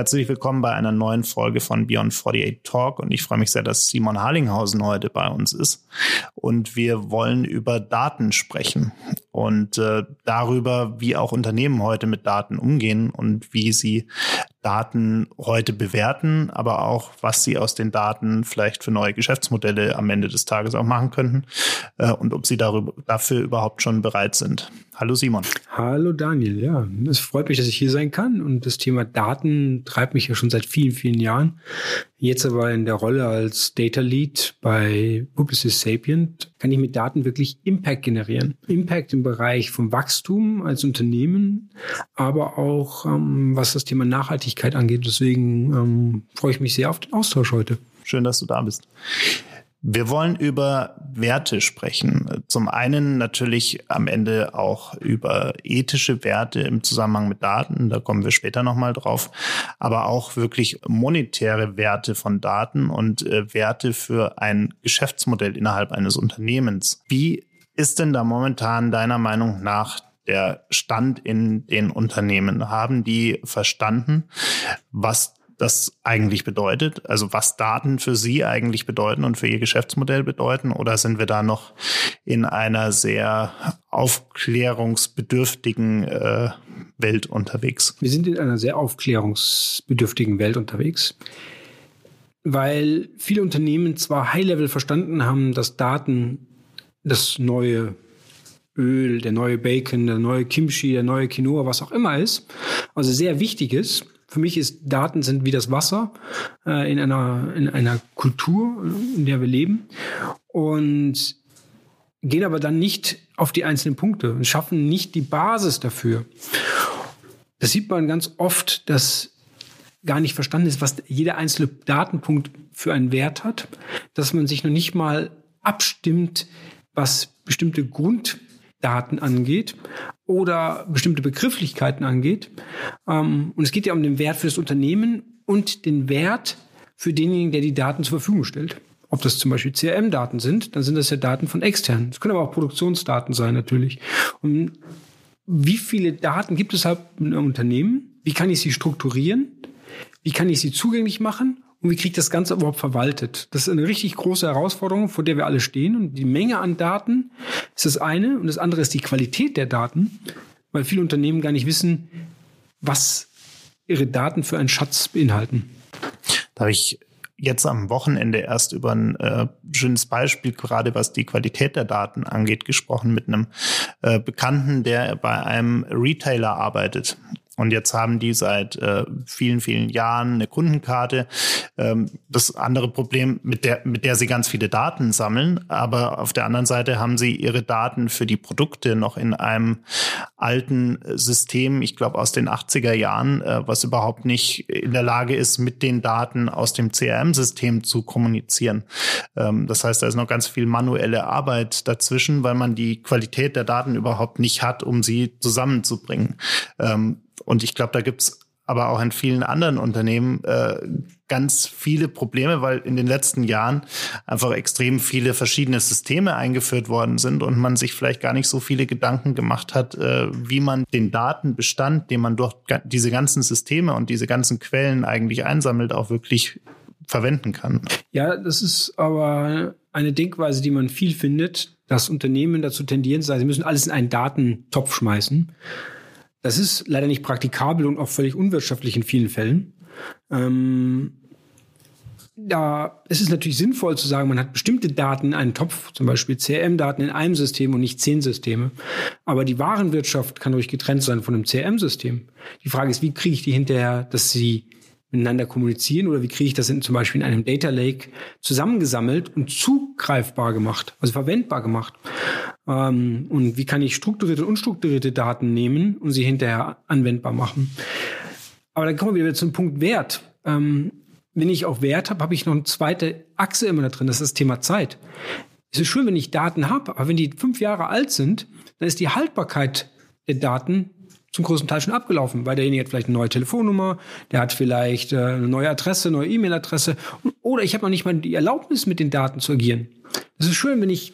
Herzlich willkommen bei einer neuen Folge von Beyond 48 Talk und ich freue mich sehr, dass Simon Harlinghausen heute bei uns ist und wir wollen über Daten sprechen und äh, darüber, wie auch Unternehmen heute mit Daten umgehen und wie sie Daten heute bewerten, aber auch, was sie aus den Daten vielleicht für neue Geschäftsmodelle am Ende des Tages auch machen könnten äh, und ob sie darüber, dafür überhaupt schon bereit sind. Hallo Simon. Hallo Daniel, ja, es freut mich, dass ich hier sein kann und das Thema Daten treibt mich ja schon seit vielen, vielen Jahren. Jetzt aber in der Rolle als Data Lead bei Publicis Sapient kann ich mit Daten wirklich Impact generieren. Impact im Bereich vom Wachstum als Unternehmen, aber auch ähm, was das Thema Nachhaltigkeit angeht. Deswegen ähm, freue ich mich sehr auf den Austausch heute. Schön, dass du da bist. Wir wollen über Werte sprechen. Zum einen natürlich am Ende auch über ethische Werte im Zusammenhang mit Daten. Da kommen wir später nochmal drauf. Aber auch wirklich monetäre Werte von Daten und äh, Werte für ein Geschäftsmodell innerhalb eines Unternehmens. Wie ist denn da momentan deiner Meinung nach der Stand in den Unternehmen? Haben die verstanden, was das eigentlich bedeutet, also was Daten für Sie eigentlich bedeuten und für Ihr Geschäftsmodell bedeuten, oder sind wir da noch in einer sehr aufklärungsbedürftigen äh, Welt unterwegs? Wir sind in einer sehr aufklärungsbedürftigen Welt unterwegs, weil viele Unternehmen zwar High-Level verstanden haben, dass Daten das neue Öl, der neue Bacon, der neue Kimchi, der neue Quinoa, was auch immer ist, also sehr wichtig ist für mich ist Daten sind wie das Wasser äh, in einer in einer Kultur, in der wir leben und gehen aber dann nicht auf die einzelnen Punkte und schaffen nicht die Basis dafür. Das sieht man ganz oft, dass gar nicht verstanden ist, was jeder einzelne Datenpunkt für einen Wert hat, dass man sich noch nicht mal abstimmt, was bestimmte Grund Daten angeht oder bestimmte Begrifflichkeiten angeht. Ähm, und es geht ja um den Wert für das Unternehmen und den Wert für denjenigen, der die Daten zur Verfügung stellt. Ob das zum Beispiel CRM-Daten sind, dann sind das ja Daten von externen. Es können aber auch Produktionsdaten sein natürlich. Und wie viele Daten gibt es halt in einem Unternehmen? Wie kann ich sie strukturieren? Wie kann ich sie zugänglich machen? und wie kriegt das Ganze überhaupt verwaltet? Das ist eine richtig große Herausforderung, vor der wir alle stehen. Und die Menge an Daten ist das eine und das andere ist die Qualität der Daten, weil viele Unternehmen gar nicht wissen, was ihre Daten für einen Schatz beinhalten. Da habe ich jetzt am Wochenende erst über ein äh, schönes Beispiel, gerade was die Qualität der Daten angeht, gesprochen mit einem äh, Bekannten, der bei einem Retailer arbeitet. Und jetzt haben die seit äh, vielen, vielen Jahren eine Kundenkarte. Ähm, das andere Problem, mit der, mit der sie ganz viele Daten sammeln. Aber auf der anderen Seite haben sie ihre Daten für die Produkte noch in einem alten System, ich glaube aus den 80er Jahren, äh, was überhaupt nicht in der Lage ist, mit den Daten aus dem CRM-System zu kommunizieren. Ähm, das heißt, da ist noch ganz viel manuelle Arbeit dazwischen, weil man die Qualität der Daten überhaupt nicht hat, um sie zusammenzubringen. Ähm, und ich glaube, da gibt's aber auch in vielen anderen Unternehmen äh, ganz viele Probleme, weil in den letzten Jahren einfach extrem viele verschiedene Systeme eingeführt worden sind und man sich vielleicht gar nicht so viele Gedanken gemacht hat, äh, wie man den Datenbestand, den man durch diese ganzen Systeme und diese ganzen Quellen eigentlich einsammelt, auch wirklich verwenden kann. Ja, das ist aber eine Denkweise, die man viel findet, dass Unternehmen dazu tendieren, sie müssen alles in einen Datentopf schmeißen. Das ist leider nicht praktikabel und auch völlig unwirtschaftlich in vielen Fällen. Ähm, da ist es natürlich sinnvoll zu sagen, man hat bestimmte Daten in einem Topf, zum Beispiel CRM-Daten in einem System und nicht zehn Systeme. Aber die Warenwirtschaft kann ruhig getrennt sein von einem CRM-System. Die Frage ist, wie kriege ich die hinterher, dass sie miteinander kommunizieren oder wie kriege ich das in, zum Beispiel in einem Data Lake zusammengesammelt und zugreifbar gemacht, also verwendbar gemacht. Ähm, und wie kann ich strukturierte und unstrukturierte Daten nehmen und sie hinterher anwendbar machen. Aber dann kommen wir wieder zum Punkt Wert. Ähm, wenn ich auch Wert habe, habe ich noch eine zweite Achse immer da drin, das ist das Thema Zeit. Es ist schön, wenn ich Daten habe, aber wenn die fünf Jahre alt sind, dann ist die Haltbarkeit der Daten zum größten Teil schon abgelaufen, weil derjenige hat vielleicht eine neue Telefonnummer, der hat vielleicht äh, eine neue Adresse, neue E-Mail-Adresse oder ich habe noch nicht mal die Erlaubnis, mit den Daten zu agieren. Es ist schön, wenn ich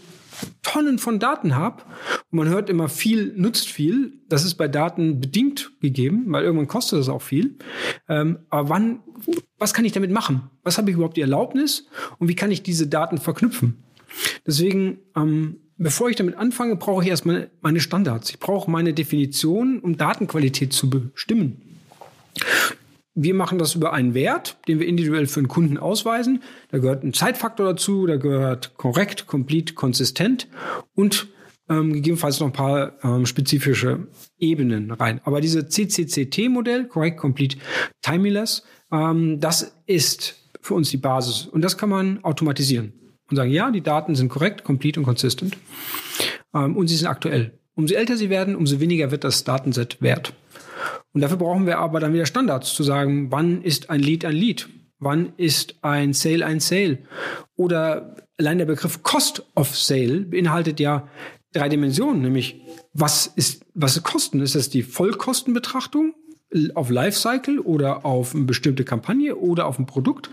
Tonnen von Daten habe und man hört immer viel nutzt viel, das ist bei Daten bedingt gegeben, weil irgendwann kostet das auch viel. Ähm, aber wann, was kann ich damit machen? Was habe ich überhaupt die Erlaubnis und wie kann ich diese Daten verknüpfen? Deswegen, ähm, bevor ich damit anfange, brauche ich erstmal meine Standards. Ich brauche meine Definition, um Datenqualität zu bestimmen. Wir machen das über einen Wert, den wir individuell für einen Kunden ausweisen. Da gehört ein Zeitfaktor dazu, da gehört korrekt, complete, konsistent und ähm, gegebenenfalls noch ein paar ähm, spezifische Ebenen rein. Aber diese CCCT-Modell, Correct, Complete, Timeless, ähm, das ist für uns die Basis. Und das kann man automatisieren und sagen, ja, die Daten sind korrekt, complete und consistent. Ähm, und sie sind aktuell. Umso älter sie werden, umso weniger wird das Datenset wert. Und dafür brauchen wir aber dann wieder Standards, zu sagen, wann ist ein Lead ein Lead? Wann ist ein Sale ein Sale? Oder allein der Begriff Cost of Sale beinhaltet ja drei Dimensionen, nämlich was ist, was ist Kosten? Ist das die Vollkostenbetrachtung auf Lifecycle oder auf eine bestimmte Kampagne oder auf ein Produkt?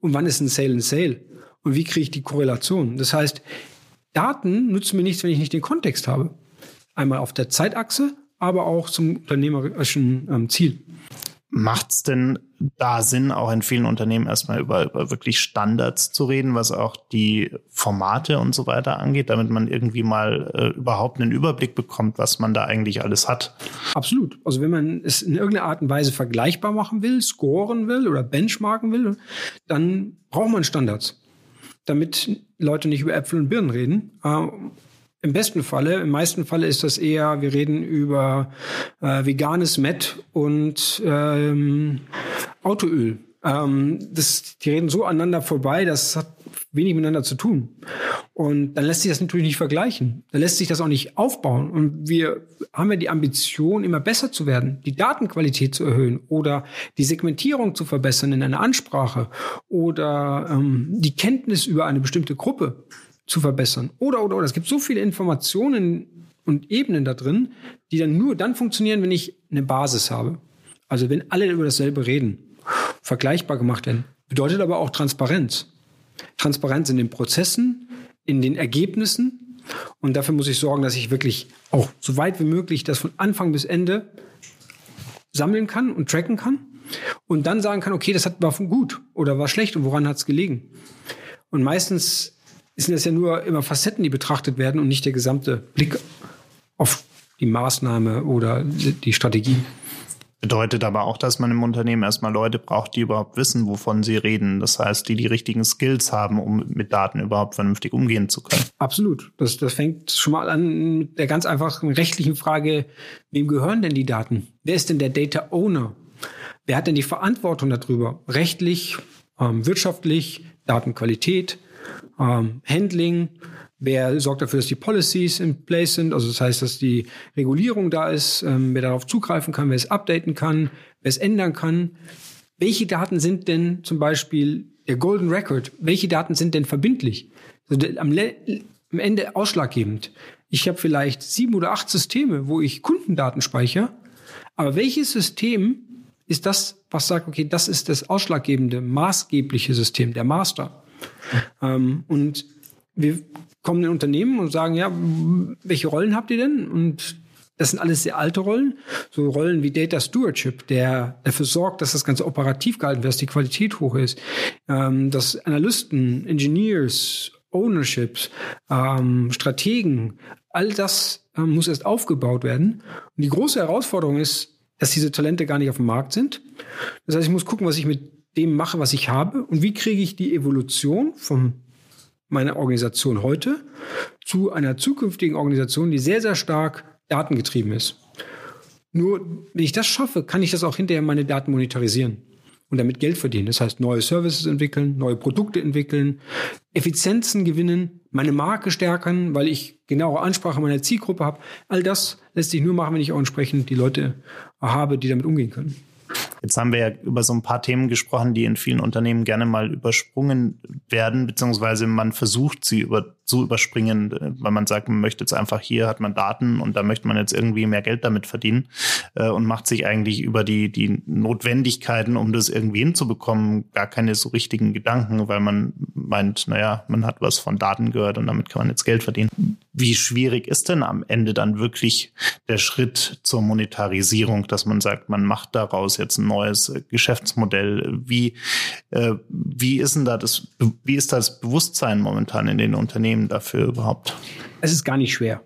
Und wann ist ein Sale ein Sale? Und wie kriege ich die Korrelation? Das heißt, Daten nutzen mir nichts, wenn ich nicht den Kontext habe. Einmal auf der Zeitachse, aber auch zum unternehmerischen ähm, Ziel. Macht es denn da Sinn, auch in vielen Unternehmen erstmal über, über wirklich Standards zu reden, was auch die Formate und so weiter angeht, damit man irgendwie mal äh, überhaupt einen Überblick bekommt, was man da eigentlich alles hat? Absolut. Also wenn man es in irgendeiner Art und Weise vergleichbar machen will, scoren will oder benchmarken will, dann braucht man Standards, damit Leute nicht über Äpfel und Birnen reden. Äh, im besten Falle, im meisten Falle ist das eher, wir reden über äh, veganes Met und ähm, Autoöl. Ähm, das, die reden so aneinander vorbei, das hat wenig miteinander zu tun. Und dann lässt sich das natürlich nicht vergleichen. Dann lässt sich das auch nicht aufbauen. Und wir haben ja die Ambition, immer besser zu werden, die Datenqualität zu erhöhen oder die Segmentierung zu verbessern in einer Ansprache oder ähm, die Kenntnis über eine bestimmte Gruppe zu verbessern. Oder, oder, oder. Es gibt so viele Informationen und Ebenen da drin, die dann nur dann funktionieren, wenn ich eine Basis habe. Also wenn alle über dasselbe reden, vergleichbar gemacht werden. Bedeutet aber auch Transparenz. Transparenz in den Prozessen, in den Ergebnissen. Und dafür muss ich sorgen, dass ich wirklich auch so weit wie möglich das von Anfang bis Ende sammeln kann und tracken kann. Und dann sagen kann, okay, das hat, war gut oder war schlecht und woran hat es gelegen. Und meistens sind es ja nur immer Facetten, die betrachtet werden und nicht der gesamte Blick auf die Maßnahme oder die Strategie. Bedeutet aber auch, dass man im Unternehmen erstmal Leute braucht, die überhaupt wissen, wovon sie reden. Das heißt, die die richtigen Skills haben, um mit Daten überhaupt vernünftig umgehen zu können. Absolut. Das, das fängt schon mal an mit der ganz einfachen rechtlichen Frage, wem gehören denn die Daten? Wer ist denn der Data Owner? Wer hat denn die Verantwortung darüber? Rechtlich, ähm, wirtschaftlich, Datenqualität, ähm, Handling, wer sorgt dafür, dass die Policies in place sind, also das heißt, dass die Regulierung da ist, ähm, wer darauf zugreifen kann, wer es updaten kann, wer es ändern kann. Welche Daten sind denn zum Beispiel der Golden Record? Welche Daten sind denn verbindlich? Also am, am Ende ausschlaggebend. Ich habe vielleicht sieben oder acht Systeme, wo ich Kundendaten speichere, aber welches System ist das, was sagt, okay, das ist das ausschlaggebende, maßgebliche System, der Master? Ähm, und wir kommen in Unternehmen und sagen, ja, welche Rollen habt ihr denn? Und das sind alles sehr alte Rollen, so Rollen wie Data Stewardship, der dafür sorgt, dass das Ganze operativ gehalten wird, dass die Qualität hoch ist, ähm, dass Analysten, Engineers, Ownerships, ähm, Strategen, all das ähm, muss erst aufgebaut werden. Und die große Herausforderung ist, dass diese Talente gar nicht auf dem Markt sind. Das heißt, ich muss gucken, was ich mit dem mache, was ich habe und wie kriege ich die Evolution von meiner Organisation heute zu einer zukünftigen Organisation, die sehr, sehr stark datengetrieben ist. Nur wenn ich das schaffe, kann ich das auch hinterher meine Daten monetarisieren und damit Geld verdienen. Das heißt, neue Services entwickeln, neue Produkte entwickeln, Effizienzen gewinnen, meine Marke stärken, weil ich genaue Ansprache meiner Zielgruppe habe. All das lässt sich nur machen, wenn ich auch entsprechend die Leute habe, die damit umgehen können. Jetzt haben wir ja über so ein paar Themen gesprochen, die in vielen Unternehmen gerne mal übersprungen werden, beziehungsweise man versucht, sie über, zu überspringen, weil man sagt, man möchte jetzt einfach hier hat man Daten und da möchte man jetzt irgendwie mehr Geld damit verdienen äh, und macht sich eigentlich über die, die Notwendigkeiten, um das irgendwie hinzubekommen, gar keine so richtigen Gedanken, weil man meint, naja, man hat was von Daten gehört und damit kann man jetzt Geld verdienen. Wie schwierig ist denn am Ende dann wirklich der Schritt zur Monetarisierung, dass man sagt, man macht daraus jetzt ein neues Geschäftsmodell? Wie, äh, wie ist denn da das, wie ist das Bewusstsein momentan in den Unternehmen dafür überhaupt? Es ist gar nicht schwer.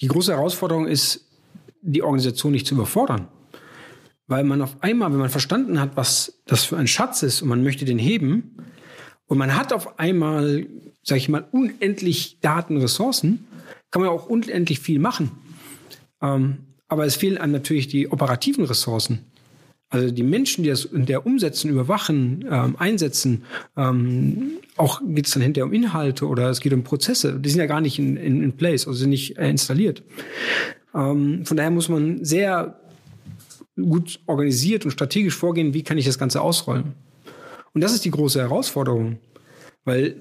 Die große Herausforderung ist, die Organisation nicht zu überfordern. Weil man auf einmal, wenn man verstanden hat, was das für ein Schatz ist und man möchte den heben, und man hat auf einmal, sage ich mal, unendlich Datenressourcen, kann man auch unendlich viel machen. Ähm, aber es fehlen einem natürlich die operativen Ressourcen. Also die Menschen, die das in der umsetzen, überwachen, ähm, einsetzen, ähm, auch geht es dann hinterher um Inhalte oder es geht um Prozesse. Die sind ja gar nicht in, in, in place, also sind nicht äh, installiert. Ähm, von daher muss man sehr gut organisiert und strategisch vorgehen, wie kann ich das Ganze ausrollen. Und das ist die große Herausforderung, weil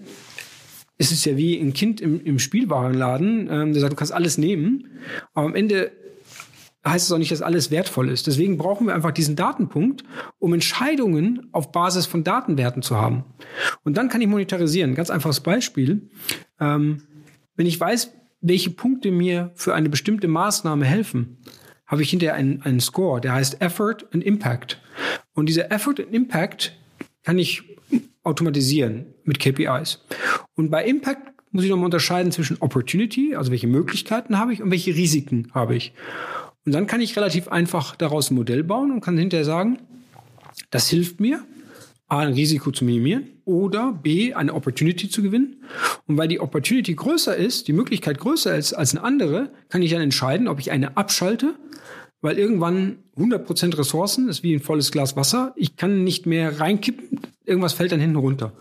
es ist ja wie ein Kind im, im Spielwarenladen, ähm, der sagt, du kannst alles nehmen, aber am Ende heißt es auch nicht, dass alles wertvoll ist. Deswegen brauchen wir einfach diesen Datenpunkt, um Entscheidungen auf Basis von Datenwerten zu haben. Und dann kann ich monetarisieren. Ganz einfaches Beispiel. Ähm, wenn ich weiß, welche Punkte mir für eine bestimmte Maßnahme helfen, habe ich hinterher einen, einen Score, der heißt Effort and Impact. Und dieser Effort and Impact kann ich automatisieren mit KPIs. Und bei Impact muss ich nochmal unterscheiden zwischen Opportunity, also welche Möglichkeiten habe ich und welche Risiken habe ich. Und dann kann ich relativ einfach daraus ein Modell bauen und kann hinterher sagen, das hilft mir, A, ein Risiko zu minimieren oder B, eine Opportunity zu gewinnen. Und weil die Opportunity größer ist, die Möglichkeit größer ist als eine andere, kann ich dann entscheiden, ob ich eine abschalte, weil irgendwann 100% Ressourcen ist wie ein volles Glas Wasser. Ich kann nicht mehr reinkippen, irgendwas fällt dann hinten runter.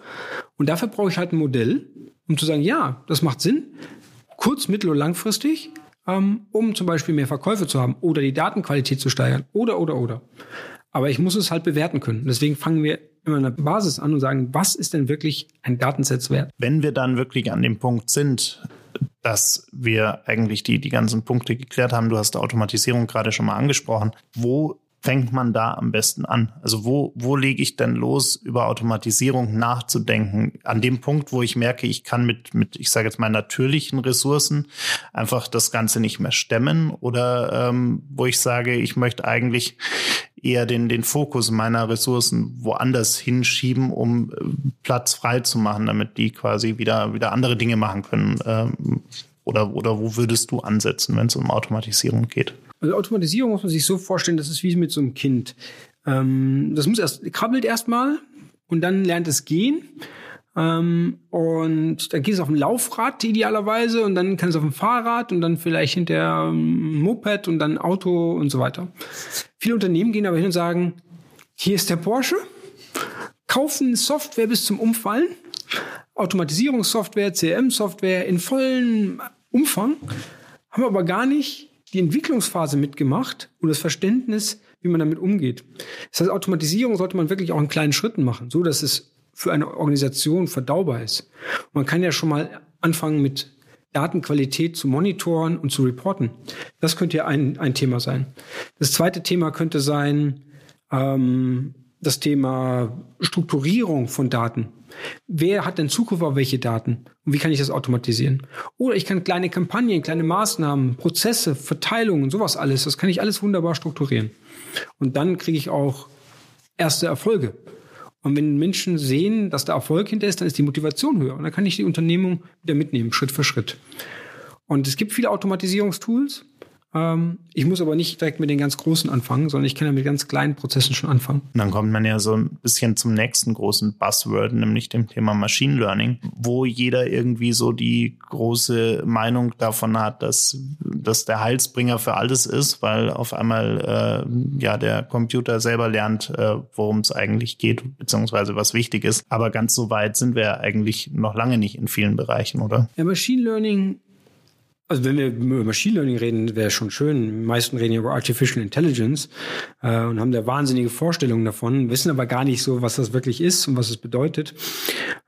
Und dafür brauche ich halt ein Modell, um zu sagen, ja, das macht Sinn, kurz-, mittel- und langfristig um zum Beispiel mehr Verkäufe zu haben oder die Datenqualität zu steigern oder, oder, oder. Aber ich muss es halt bewerten können. Deswegen fangen wir immer an der Basis an und sagen, was ist denn wirklich ein Datensatz wert? Wenn wir dann wirklich an dem Punkt sind, dass wir eigentlich die, die ganzen Punkte geklärt haben, du hast Automatisierung gerade schon mal angesprochen, wo fängt man da am besten an? Also wo, wo lege ich denn los, über Automatisierung nachzudenken? An dem Punkt, wo ich merke, ich kann mit, mit ich sage jetzt mal, natürlichen Ressourcen einfach das Ganze nicht mehr stemmen oder ähm, wo ich sage, ich möchte eigentlich eher den, den Fokus meiner Ressourcen woanders hinschieben, um äh, Platz frei zu machen, damit die quasi wieder, wieder andere Dinge machen können. Ähm, oder, oder wo würdest du ansetzen, wenn es um Automatisierung geht? Also Automatisierung muss man sich so vorstellen, das ist wie mit so einem Kind. Ähm, das muss erst, krabbelt erstmal und dann lernt es gehen. Ähm, und dann geht es auf dem Laufrad idealerweise und dann kann es auf dem Fahrrad und dann vielleicht hinter ähm, Moped und dann Auto und so weiter. Viele Unternehmen gehen aber hin und sagen, hier ist der Porsche, kaufen Software bis zum Umfallen, Automatisierungssoftware, CRM-Software in vollem Umfang, haben aber gar nicht die Entwicklungsphase mitgemacht und das Verständnis, wie man damit umgeht. Das heißt, Automatisierung sollte man wirklich auch in kleinen Schritten machen, so dass es für eine Organisation verdaubar ist. man kann ja schon mal anfangen mit Datenqualität zu monitoren und zu reporten. Das könnte ja ein, ein Thema sein. Das zweite Thema könnte sein, ähm, das Thema Strukturierung von Daten. Wer hat denn Zugriff auf welche Daten? Und wie kann ich das automatisieren? Oder ich kann kleine Kampagnen, kleine Maßnahmen, Prozesse, Verteilungen, sowas alles, das kann ich alles wunderbar strukturieren. Und dann kriege ich auch erste Erfolge. Und wenn Menschen sehen, dass da Erfolg hinter ist, dann ist die Motivation höher. Und dann kann ich die Unternehmung wieder mitnehmen, Schritt für Schritt. Und es gibt viele Automatisierungstools. Ähm, ich muss aber nicht direkt mit den ganz großen anfangen, sondern ich kann ja mit ganz kleinen Prozessen schon anfangen. Und dann kommt man ja so ein bisschen zum nächsten großen Buzzword, nämlich dem Thema Machine Learning, wo jeder irgendwie so die große Meinung davon hat, dass das der Heilsbringer für alles ist, weil auf einmal äh, ja der Computer selber lernt, äh, worum es eigentlich geht, beziehungsweise was wichtig ist. Aber ganz so weit sind wir eigentlich noch lange nicht in vielen Bereichen, oder? Ja, Machine Learning Also wenn wir über Machine Learning reden, wäre schon schön. Die meisten reden ja über Artificial Intelligence äh, und haben da wahnsinnige Vorstellungen davon, wissen aber gar nicht so, was das wirklich ist und was es bedeutet,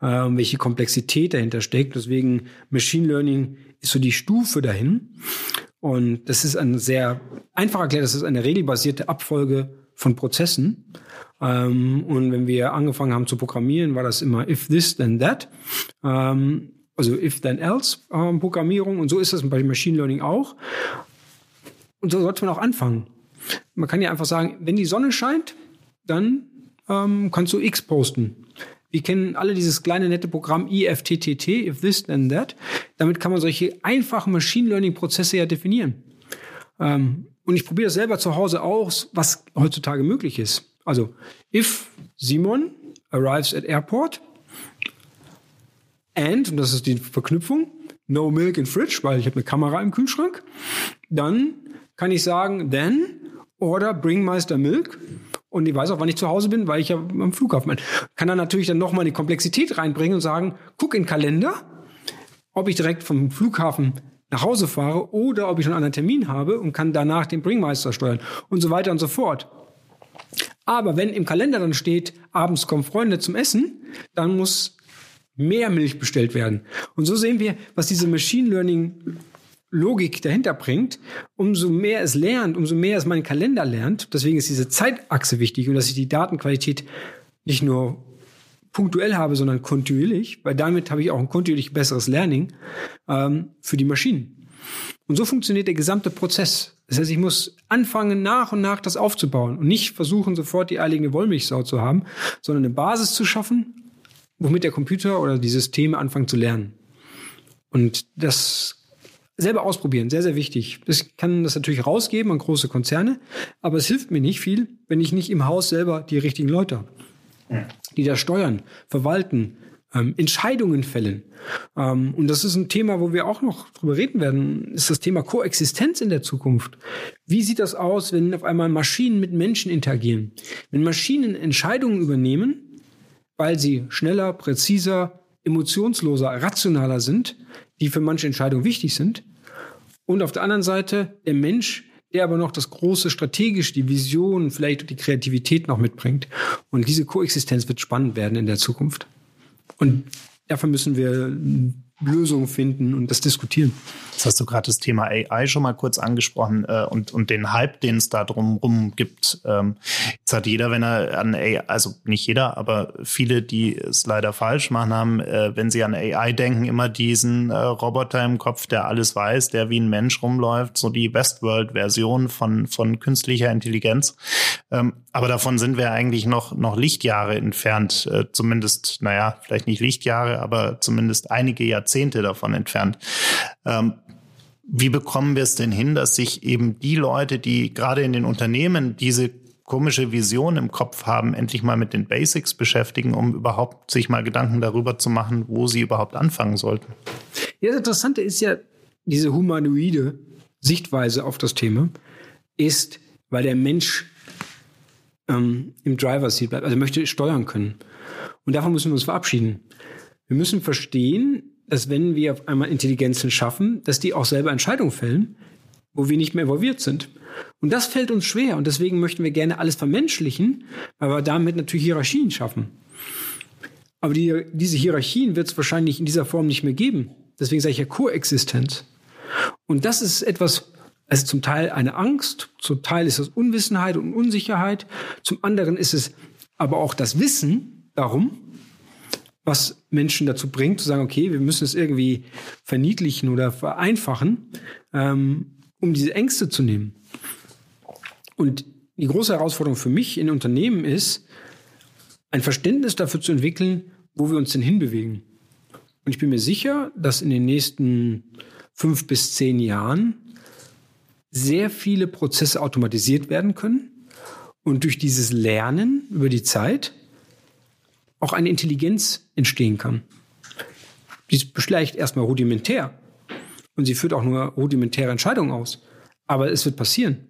äh, und welche Komplexität dahinter steckt. Deswegen Machine Learning ist so die Stufe dahin. Und das ist ein sehr einfach erklärt, das ist eine regelbasierte Abfolge von Prozessen. Ähm, und wenn wir angefangen haben zu programmieren, war das immer if this, then that. Ähm, also If-Then-Else-Programmierung. Ähm, und so ist das bei Machine Learning auch. Und so sollte man auch anfangen. Man kann ja einfach sagen, wenn die Sonne scheint, dann ähm, kannst du X posten. Wir kennen alle dieses kleine nette Programm IFTTT, if this then that. Damit kann man solche einfachen Machine Learning Prozesse ja definieren. Ähm, und ich probiere das selber zu Hause aus, was heutzutage möglich ist. Also if Simon arrives at airport, and, und das ist die Verknüpfung, no milk in fridge, weil ich habe eine Kamera im Kühlschrank, dann kann ich sagen, then order bring Meister Milk und ich weiß auch, wann ich zu Hause bin, weil ich ja am Flughafen bin. Kann dann natürlich dann nochmal die Komplexität reinbringen und sagen, guck in den Kalender, ob ich direkt vom Flughafen nach Hause fahre oder ob ich schon einen Termin habe und kann danach den Bringmeister steuern und so weiter und so fort. Aber wenn im Kalender dann steht, abends kommen Freunde zum Essen, dann muss mehr Milch bestellt werden. Und so sehen wir, was diese Machine Learning Logik dahinter bringt, umso mehr es lernt, umso mehr es meinen Kalender lernt. Deswegen ist diese Zeitachse wichtig und dass ich die Datenqualität nicht nur punktuell habe, sondern kontinuierlich, weil damit habe ich auch ein kontinuierlich besseres Learning ähm, für die Maschinen. Und so funktioniert der gesamte Prozess. Das heißt, ich muss anfangen, nach und nach das aufzubauen und nicht versuchen, sofort die eilige Wollmilchsau zu haben, sondern eine Basis zu schaffen, womit der Computer oder die Systeme anfangen zu lernen. Und das selber ausprobieren, sehr, sehr wichtig. Ich kann das natürlich rausgeben an große Konzerne, aber es hilft mir nicht viel, wenn ich nicht im Haus selber die richtigen Leute habe, die da steuern, verwalten, ähm, Entscheidungen fällen. Ähm, und das ist ein Thema, wo wir auch noch drüber reden werden, ist das Thema Koexistenz in der Zukunft. Wie sieht das aus, wenn auf einmal Maschinen mit Menschen interagieren? Wenn Maschinen Entscheidungen übernehmen, weil sie schneller, präziser, emotionsloser, rationaler sind, die für manche Entscheidungen wichtig sind. Und auf der anderen Seite der Mensch, der aber noch das große strategisch, die Vision, vielleicht die Kreativität noch mitbringt. Und diese Koexistenz wird spannend werden in der Zukunft. Und dafür müssen wir Lösungen finden und das diskutieren. Jetzt hast du gerade das Thema AI schon mal kurz angesprochen äh, und, und den Hype, den es da drumherum gibt. Ähm, jetzt hat jeder, wenn er an AI, also nicht jeder, aber viele, die es leider falsch machen, haben, äh, wenn sie an AI denken, immer diesen äh, Roboter im Kopf, der alles weiß, der wie ein Mensch rumläuft, so die Westworld-Version von, von künstlicher Intelligenz. Ähm, aber davon sind wir eigentlich noch, noch Lichtjahre entfernt, äh, zumindest, naja, vielleicht nicht Lichtjahre, aber zumindest einige Jahrzehnte davon entfernt. Ähm, wie bekommen wir es denn hin, dass sich eben die Leute, die gerade in den Unternehmen diese komische Vision im Kopf haben, endlich mal mit den Basics beschäftigen, um überhaupt sich mal Gedanken darüber zu machen, wo sie überhaupt anfangen sollten? Ja, das Interessante ist ja, diese humanoide Sichtweise auf das Thema ist, weil der Mensch ähm, im Driver Seat bleibt, also möchte steuern können. Und davon müssen wir uns verabschieden. Wir müssen verstehen, dass wenn wir auf einmal Intelligenzen schaffen, dass die auch selber Entscheidungen fällen, wo wir nicht mehr involviert sind. Und das fällt uns schwer und deswegen möchten wir gerne alles vermenschlichen, weil wir damit natürlich Hierarchien schaffen. Aber die, diese Hierarchien wird es wahrscheinlich in dieser Form nicht mehr geben. Deswegen sage ich ja Koexistenz. Und das ist etwas, also zum Teil eine Angst, zum Teil ist es Unwissenheit und Unsicherheit, zum anderen ist es aber auch das Wissen darum, was Menschen dazu bringt, zu sagen, okay, wir müssen es irgendwie verniedlichen oder vereinfachen, ähm, um diese Ängste zu nehmen. Und die große Herausforderung für mich in Unternehmen ist, ein Verständnis dafür zu entwickeln, wo wir uns denn hinbewegen. Und ich bin mir sicher, dass in den nächsten fünf bis zehn Jahren sehr viele Prozesse automatisiert werden können und durch dieses Lernen über die Zeit auch eine Intelligenz entstehen kann. Die ist vielleicht erstmal rudimentär und sie führt auch nur rudimentäre Entscheidungen aus. Aber es wird passieren.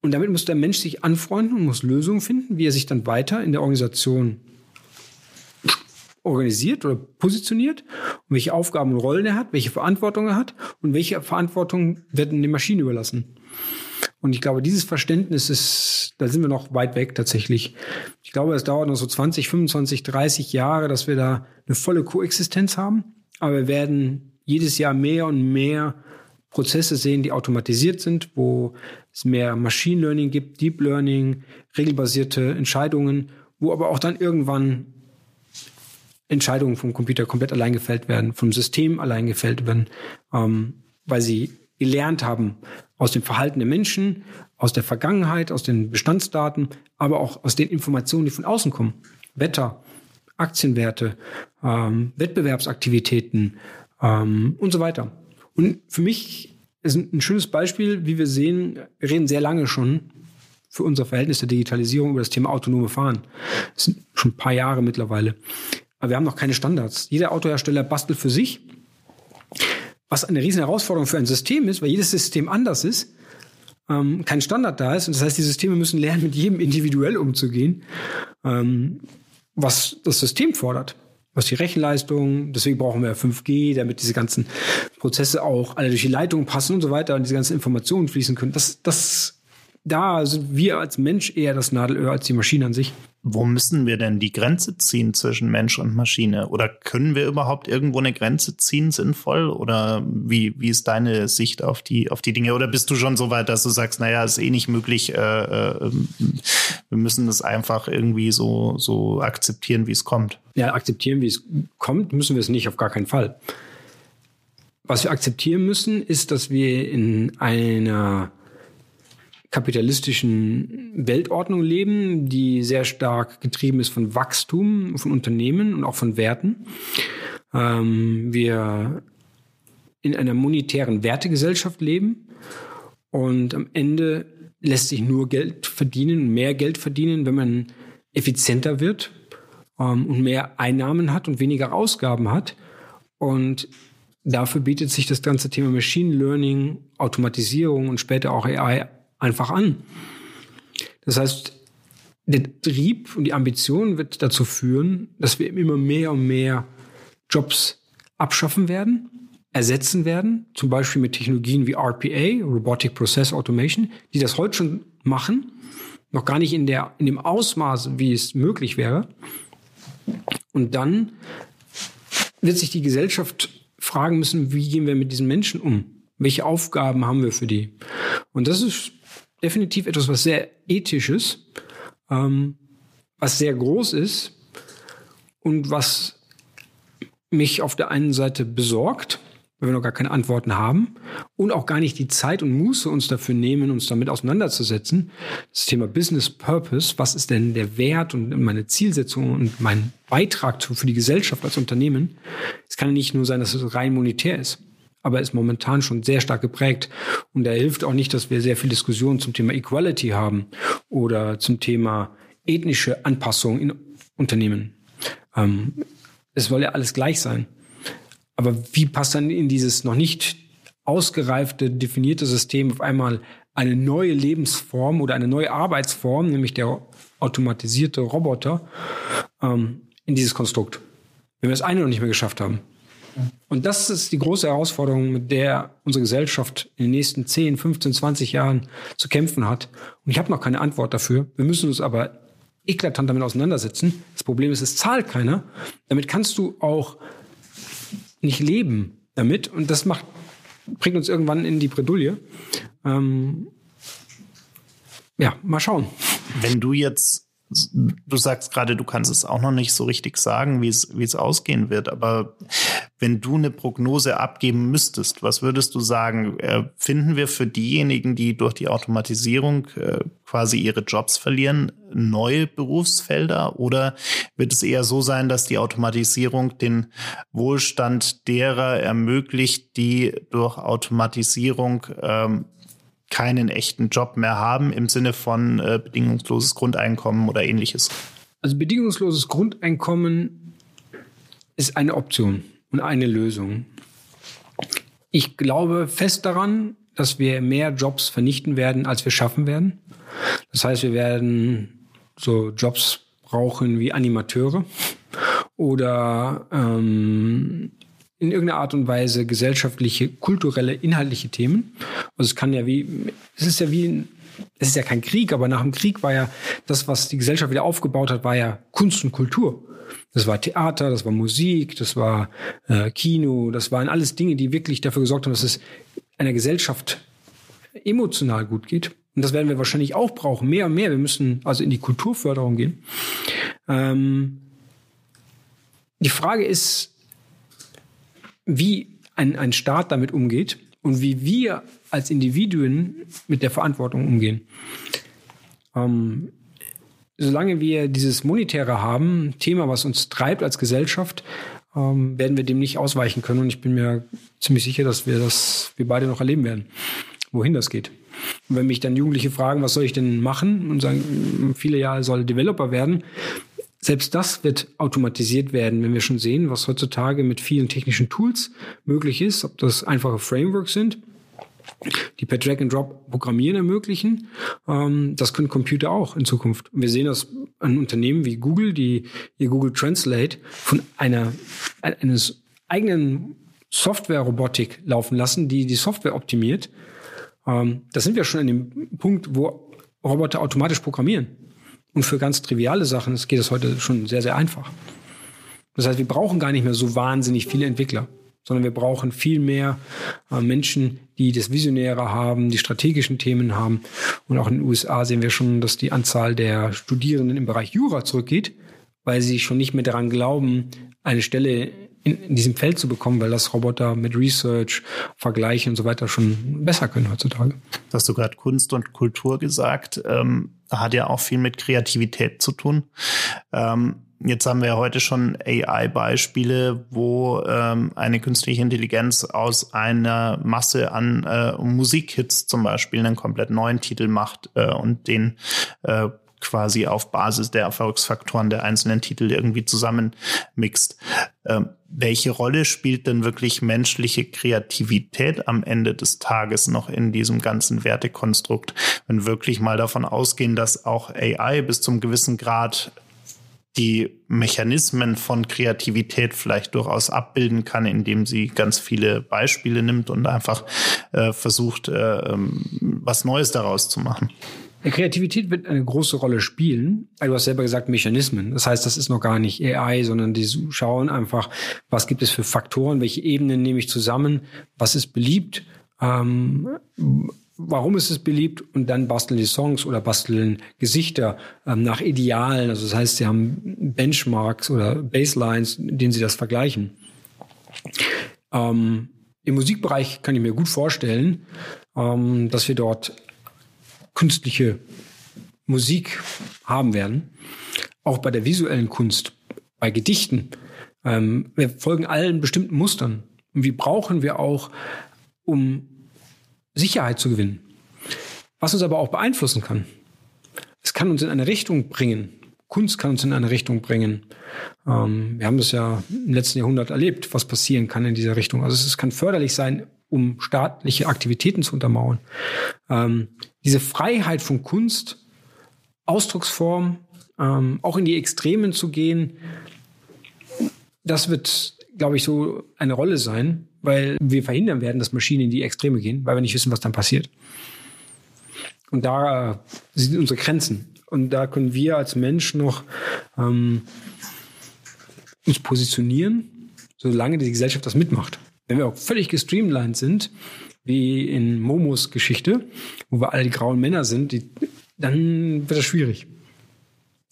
Und damit muss der Mensch sich anfreunden und muss Lösungen finden, wie er sich dann weiter in der Organisation organisiert oder positioniert und welche Aufgaben und Rollen er hat, welche Verantwortung er hat und welche Verantwortung werden den Maschinen überlassen. Und ich glaube, dieses Verständnis ist, da sind wir noch weit weg tatsächlich. Ich glaube, es dauert noch so 20, 25, 30 Jahre, dass wir da eine volle Koexistenz haben. Aber wir werden jedes Jahr mehr und mehr Prozesse sehen, die automatisiert sind, wo es mehr Machine Learning gibt, Deep Learning, regelbasierte Entscheidungen, wo aber auch dann irgendwann Entscheidungen vom Computer komplett allein gefällt werden, vom System allein gefällt werden, ähm, weil sie gelernt haben aus dem Verhalten der Menschen, aus der Vergangenheit, aus den Bestandsdaten, aber auch aus den Informationen, die von außen kommen. Wetter, Aktienwerte, ähm, Wettbewerbsaktivitäten ähm, und so weiter. Und für mich ist ein schönes Beispiel, wie wir sehen, wir reden sehr lange schon für unser Verhältnis der Digitalisierung über das Thema autonome Fahren. Das sind schon ein paar Jahre mittlerweile. Aber wir haben noch keine Standards. Jeder Autohersteller bastelt für sich, was eine riesen Herausforderung für ein System ist, weil jedes System anders ist, ähm, kein Standard da ist. Und das heißt, die Systeme müssen lernen, mit jedem individuell umzugehen, ähm, was das System fordert was die Rechenleistung, deswegen brauchen wir 5G, damit diese ganzen Prozesse auch alle durch die Leitung passen und so weiter und diese ganzen Informationen fließen können. Das, das da sind wir als Mensch eher das Nadelöhr als die Maschine an sich. Wo müssen wir denn die Grenze ziehen zwischen Mensch und Maschine? Oder können wir überhaupt irgendwo eine Grenze ziehen, sinnvoll? Oder wie, wie ist deine Sicht auf die, auf die Dinge? Oder bist du schon so weit, dass du sagst, naja, ist eh nicht möglich, äh, äh, wir müssen das einfach irgendwie so, so akzeptieren, wie es kommt? Ja, akzeptieren, wie es kommt, müssen wir es nicht, auf gar keinen Fall. Was wir akzeptieren müssen, ist, dass wir in einer kapitalistischen Weltordnung leben, die sehr stark getrieben ist von Wachstum, von Unternehmen und auch von Werten. Ähm, wir in einer monetären Wertegesellschaft leben und am Ende lässt sich nur Geld verdienen, mehr Geld verdienen, wenn man effizienter wird ähm, und mehr Einnahmen hat und weniger Ausgaben hat. Und dafür bietet sich das ganze Thema Machine Learning, Automatisierung und später auch AI einfach an. Das heißt, der Trieb und die Ambition wird dazu führen, dass wir immer mehr und mehr Jobs abschaffen werden, ersetzen werden, zum Beispiel mit Technologien wie RPA, Robotic Process Automation, die das heute schon machen, noch gar nicht in, der, in dem Ausmaß, wie es möglich wäre. Und dann wird sich die Gesellschaft fragen müssen, wie gehen wir mit diesen Menschen um? Welche Aufgaben haben wir für die? Und das ist definitiv etwas, was sehr ethisches, ähm, was sehr groß ist und was mich auf der einen Seite besorgt, weil wir noch gar keine Antworten haben und auch gar nicht die Zeit und Muße uns dafür nehmen, uns damit auseinanderzusetzen. Das Thema Business Purpose, was ist denn der Wert und meine Zielsetzung und mein Beitrag für die Gesellschaft als Unternehmen? Es kann nicht nur sein, dass es rein monetär ist aber ist momentan schon sehr stark geprägt. Und da hilft auch nicht, dass wir sehr viel Diskussion zum Thema Equality haben oder zum Thema ethnische Anpassung in Unternehmen. Ähm, es soll ja alles gleich sein. Aber wie passt dann in dieses noch nicht ausgereifte, definierte System auf einmal eine neue Lebensform oder eine neue Arbeitsform, nämlich der automatisierte Roboter, ähm, in dieses Konstrukt? Wenn wir das eine noch nicht mehr geschafft haben. Und das ist die große Herausforderung, mit der unsere Gesellschaft in den nächsten 10, 15, 20 Jahren zu kämpfen hat. Und ich habe noch keine Antwort dafür. Wir müssen uns aber eklatant damit auseinandersetzen. Das Problem ist, es zahlt keiner. Damit kannst du auch nicht leben damit. Und das macht, bringt uns irgendwann in die Bredouille. Ähm, ja, mal schauen. Wenn du jetzt du sagst gerade, du kannst es auch noch nicht so richtig sagen, wie es, wie es ausgehen wird. Aber wenn du eine Prognose abgeben müsstest, was würdest du sagen? Äh, finden wir für diejenigen, die durch die Automatisierung äh, quasi ihre Jobs verlieren, neue Berufsfelder? Oder wird es eher so sein, dass die Automatisierung den Wohlstand derer ermöglicht, die durch Automatisierung ähm, keinen echten Job mehr haben im Sinne von äh, bedingungsloses Grundeinkommen oder ähnliches? Also bedingungsloses Grundeinkommen ist eine Option und eine Lösung. Ich glaube fest daran, dass wir mehr Jobs vernichten werden, als wir schaffen werden. Das heißt, wir werden so Jobs brauchen wie Animateure oder ähm, in irgendeiner Art und Weise gesellschaftliche, kulturelle, inhaltliche Themen. Also es kann ja wie, es ist ja wie es ist ja kein Krieg, aber nach dem Krieg war ja das, was die Gesellschaft wieder aufgebaut hat, war ja Kunst und Kultur. Das war Theater, das war Musik, das war äh, Kino, das waren alles Dinge, die wirklich dafür gesorgt haben, dass es einer Gesellschaft emotional gut geht. Und das werden wir wahrscheinlich auch brauchen, mehr und mehr. Wir müssen also in die Kulturförderung gehen. Ähm, die Frage ist, wie ein, ein Staat damit umgeht und wie wir als Individuen mit der Verantwortung umgehen. Ähm, solange wir dieses Monetäre haben, Thema, was uns treibt als Gesellschaft, ähm, werden wir dem nicht ausweichen können. Und ich bin mir ziemlich sicher, dass wir das, wir beide noch erleben werden, wohin das geht. Und wenn mich dann Jugendliche fragen, was soll ich denn machen und sagen, viele Jahre soll Developer werden, selbst das wird automatisiert werden, wenn wir schon sehen, was heutzutage mit vielen technischen Tools möglich ist, ob das einfache Frameworks sind, die per Drag and Drop Programmieren ermöglichen. Ähm, das können Computer auch in Zukunft. wir sehen das an Unternehmen wie Google, die ihr Google Translate von einer eines eigenen Software-Robotik laufen lassen, die die Software optimiert. Ähm, da sind wir schon an dem Punkt, wo Roboter automatisch programmieren. Und für ganz triviale Sachen geht es heute schon sehr, sehr einfach. Das heißt, wir brauchen gar nicht mehr so wahnsinnig viele Entwickler, sondern wir brauchen viel mehr äh, Menschen, die das Visionäre haben, die strategischen Themen haben. Und auch in den USA sehen wir schon, dass die Anzahl der Studierenden im Bereich Jura zurückgeht, weil sie schon nicht mehr daran glauben, eine Stelle in, in diesem Feld zu bekommen, weil das Roboter mit Research, Vergleiche und so weiter schon besser können heutzutage. Hast du gerade Kunst und Kultur gesagt? Ähm, hat ja auch viel mit Kreativität zu tun. Ähm, Jetzt haben wir heute schon AI-Beispiele, wo ähm, eine künstliche Intelligenz aus einer Masse an äh, Musikhits zum Beispiel einen komplett neuen Titel macht äh, und den äh, quasi auf Basis der Erfolgsfaktoren der einzelnen Titel irgendwie zusammenmixt. Ähm, welche Rolle spielt denn wirklich menschliche Kreativität am Ende des Tages noch in diesem ganzen Wertekonstrukt? Wenn wirklich mal davon ausgehen, dass auch AI bis zum gewissen Grad die Mechanismen von Kreativität vielleicht durchaus abbilden kann, indem sie ganz viele Beispiele nimmt und einfach äh, versucht, äh, ähm, was Neues daraus zu machen. Kreativität wird eine große Rolle spielen. Du hast selber gesagt Mechanismen. Das heißt, das ist noch gar nicht AI, sondern die schauen einfach, was gibt es für Faktoren, welche Ebenen nehme ich zusammen, was ist beliebt, ähm, warum ist es beliebt und dann basteln die Songs oder basteln Gesichter ähm, nach Idealen. Also das heißt, sie haben Benchmarks oder Baselines, in denen sie das vergleichen. Ähm, Im Musikbereich kann ich mir gut vorstellen, ähm, dass wir dort künstliche Musik haben werden. Auch bei der visuellen Kunst, bei Gedichten. Ähm, wir folgen allen bestimmten Mustern. Und wie brauchen wir auch, um Sicherheit zu gewinnen. Was uns aber auch beeinflussen kann. Es kann uns in eine Richtung bringen. Kunst kann uns in eine Richtung bringen. Ähm, wir haben das ja im letzten Jahrhundert erlebt, was passieren kann in dieser Richtung. Also es kann förderlich sein, um staatliche Aktivitäten zu untermauern. Ähm, diese Freiheit von Kunst, Ausdrucksform, ähm, auch in die Extremen zu gehen, das wird, glaube ich, so eine Rolle sein, weil wir verhindern werden, dass Maschinen in die Extreme gehen, weil wir nicht wissen, was dann passiert. Und da sind unsere Grenzen. Und da können wir als Mensch noch ähm, uns positionieren, solange die Gesellschaft das mitmacht. Wenn wir auch völlig gestreamlined sind, wie in Momos Geschichte, wo wir alle die grauen Männer sind, die, dann wird das schwierig.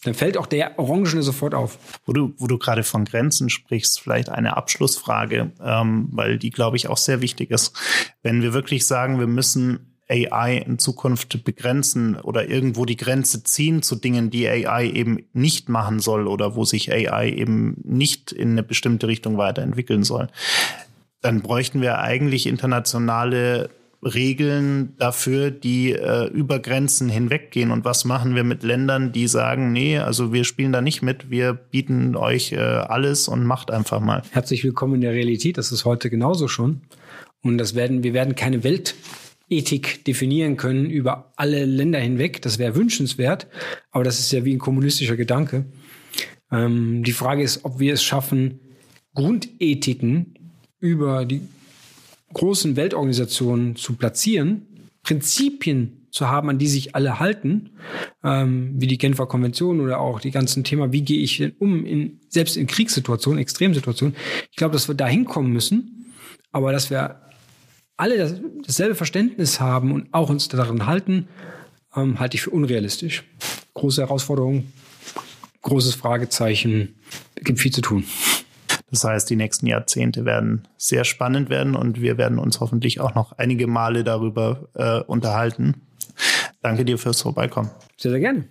Dann fällt auch der Orangene sofort auf. Wo du, wo du gerade von Grenzen sprichst, vielleicht eine Abschlussfrage, ähm, weil die, glaube ich, auch sehr wichtig ist. Wenn wir wirklich sagen, wir müssen AI in Zukunft begrenzen oder irgendwo die Grenze ziehen zu Dingen, die AI eben nicht machen soll oder wo sich AI eben nicht in eine bestimmte Richtung weiterentwickeln soll, dann bräuchten wir eigentlich internationale Regeln dafür, die äh, über Grenzen hinweggehen. Und was machen wir mit Ländern, die sagen, nee, also wir spielen da nicht mit, wir bieten euch äh, alles und macht einfach mal. Herzlich willkommen in der Realität, das ist heute genauso schon. Und das werden, wir werden keine Weltethik definieren können über alle Länder hinweg. Das wäre wünschenswert, aber das ist ja wie ein kommunistischer Gedanke. Ähm, die Frage ist, ob wir es schaffen, Grundethiken über die großen Weltorganisationen zu platzieren, Prinzipien zu haben, an die sich alle halten, ähm, wie die Genfer Konvention oder auch die ganzen Themen, wie gehe ich denn um, in, selbst in Kriegssituationen, Extremsituationen. Ich glaube, dass wir da hinkommen müssen, aber dass wir alle das, dasselbe Verständnis haben und auch uns daran halten, ähm, halte ich für unrealistisch. Große Herausforderung, großes Fragezeichen, gibt viel zu tun. Das heißt, die nächsten Jahrzehnte werden sehr spannend werden und wir werden uns hoffentlich auch noch einige Male darüber äh, unterhalten. Danke dir fürs Vorbeikommen. Sehr, sehr gerne.